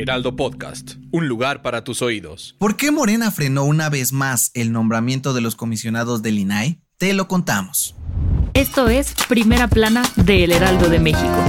Heraldo Podcast, un lugar para tus oídos. ¿Por qué Morena frenó una vez más el nombramiento de los comisionados del INAI? Te lo contamos. Esto es Primera Plana de El Heraldo de México.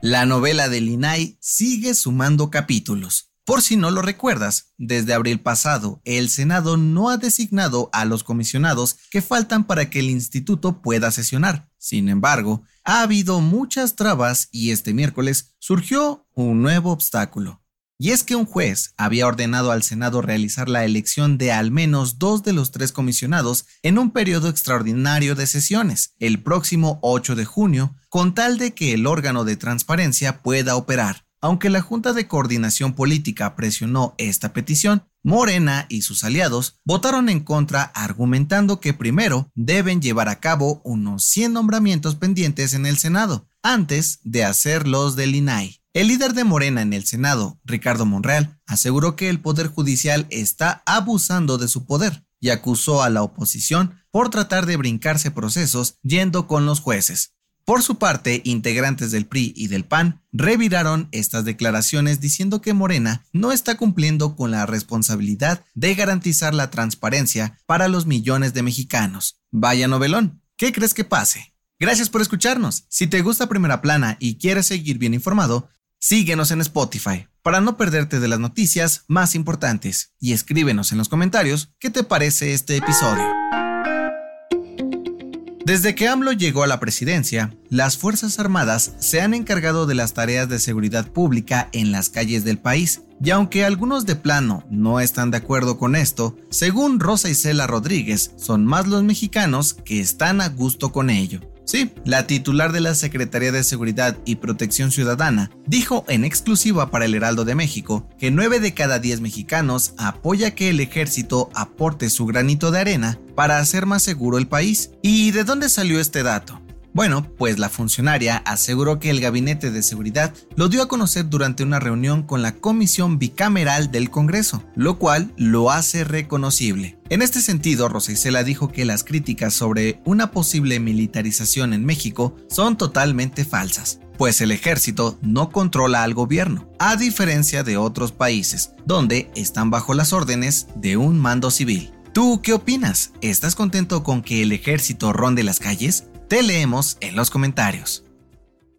La novela del INAI sigue sumando capítulos. Por si no lo recuerdas, desde abril pasado, el Senado no ha designado a los comisionados que faltan para que el instituto pueda sesionar. Sin embargo, ha habido muchas trabas y este miércoles surgió un nuevo obstáculo. Y es que un juez había ordenado al Senado realizar la elección de al menos dos de los tres comisionados en un periodo extraordinario de sesiones, el próximo 8 de junio, con tal de que el órgano de transparencia pueda operar. Aunque la Junta de Coordinación Política presionó esta petición, Morena y sus aliados votaron en contra argumentando que primero deben llevar a cabo unos 100 nombramientos pendientes en el Senado, antes de hacer los del INAI. El líder de Morena en el Senado, Ricardo Monreal, aseguró que el Poder Judicial está abusando de su poder y acusó a la oposición por tratar de brincarse procesos yendo con los jueces. Por su parte, integrantes del PRI y del PAN reviraron estas declaraciones diciendo que Morena no está cumpliendo con la responsabilidad de garantizar la transparencia para los millones de mexicanos. Vaya novelón, ¿qué crees que pase? Gracias por escucharnos. Si te gusta Primera Plana y quieres seguir bien informado, síguenos en Spotify para no perderte de las noticias más importantes y escríbenos en los comentarios qué te parece este episodio. Desde que AMLO llegó a la presidencia, las Fuerzas Armadas se han encargado de las tareas de seguridad pública en las calles del país, y aunque algunos de plano no están de acuerdo con esto, según Rosa Isela Rodríguez, son más los mexicanos que están a gusto con ello. Sí, la titular de la Secretaría de Seguridad y Protección Ciudadana dijo en exclusiva para el Heraldo de México que 9 de cada 10 mexicanos apoya que el ejército aporte su granito de arena para hacer más seguro el país. ¿Y de dónde salió este dato? Bueno, pues la funcionaria aseguró que el Gabinete de Seguridad lo dio a conocer durante una reunión con la Comisión Bicameral del Congreso, lo cual lo hace reconocible. En este sentido, Rosa Isela dijo que las críticas sobre una posible militarización en México son totalmente falsas, pues el ejército no controla al gobierno, a diferencia de otros países, donde están bajo las órdenes de un mando civil. ¿Tú qué opinas? ¿Estás contento con que el ejército ronde las calles? Te leemos en los comentarios.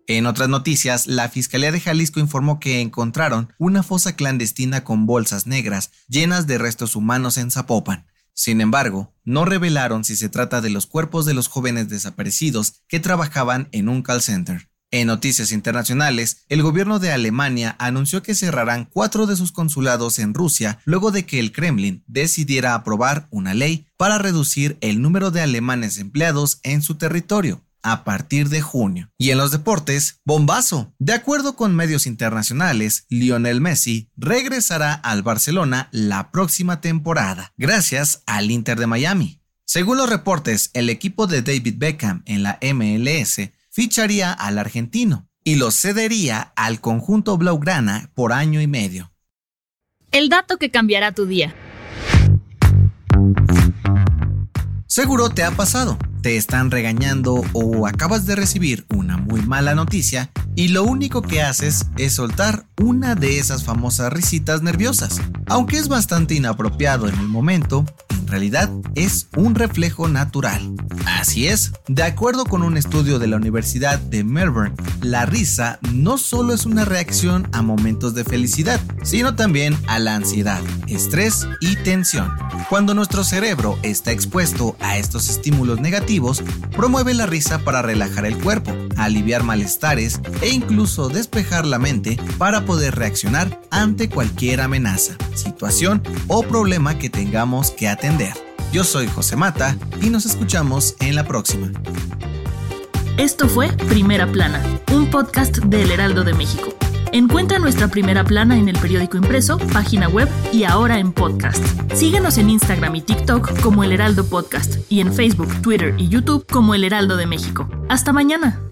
En otras noticias, la Fiscalía de Jalisco informó que encontraron una fosa clandestina con bolsas negras llenas de restos humanos en Zapopan. Sin embargo, no revelaron si se trata de los cuerpos de los jóvenes desaparecidos que trabajaban en un call center. En noticias internacionales, el gobierno de Alemania anunció que cerrarán cuatro de sus consulados en Rusia luego de que el Kremlin decidiera aprobar una ley para reducir el número de alemanes empleados en su territorio a partir de junio. Y en los deportes, bombazo. De acuerdo con medios internacionales, Lionel Messi regresará al Barcelona la próxima temporada, gracias al Inter de Miami. Según los reportes, el equipo de David Beckham en la MLS ficharía al argentino y lo cedería al conjunto Blaugrana por año y medio. El dato que cambiará tu día. Seguro te ha pasado. Te están regañando o acabas de recibir una muy mala noticia y lo único que haces es soltar una de esas famosas risitas nerviosas. Aunque es bastante inapropiado en el momento, realidad es un reflejo natural. Así es, de acuerdo con un estudio de la Universidad de Melbourne, la risa no solo es una reacción a momentos de felicidad, sino también a la ansiedad, estrés y tensión. Cuando nuestro cerebro está expuesto a estos estímulos negativos, promueve la risa para relajar el cuerpo, aliviar malestares e incluso despejar la mente para poder reaccionar ante cualquier amenaza, situación o problema que tengamos que atender. Yo soy José Mata y nos escuchamos en la próxima. Esto fue Primera Plana, un podcast del Heraldo de México. Encuentra nuestra primera plana en el periódico impreso, página web y ahora en podcast. Síguenos en Instagram y TikTok como El Heraldo Podcast y en Facebook, Twitter y YouTube como El Heraldo de México. Hasta mañana.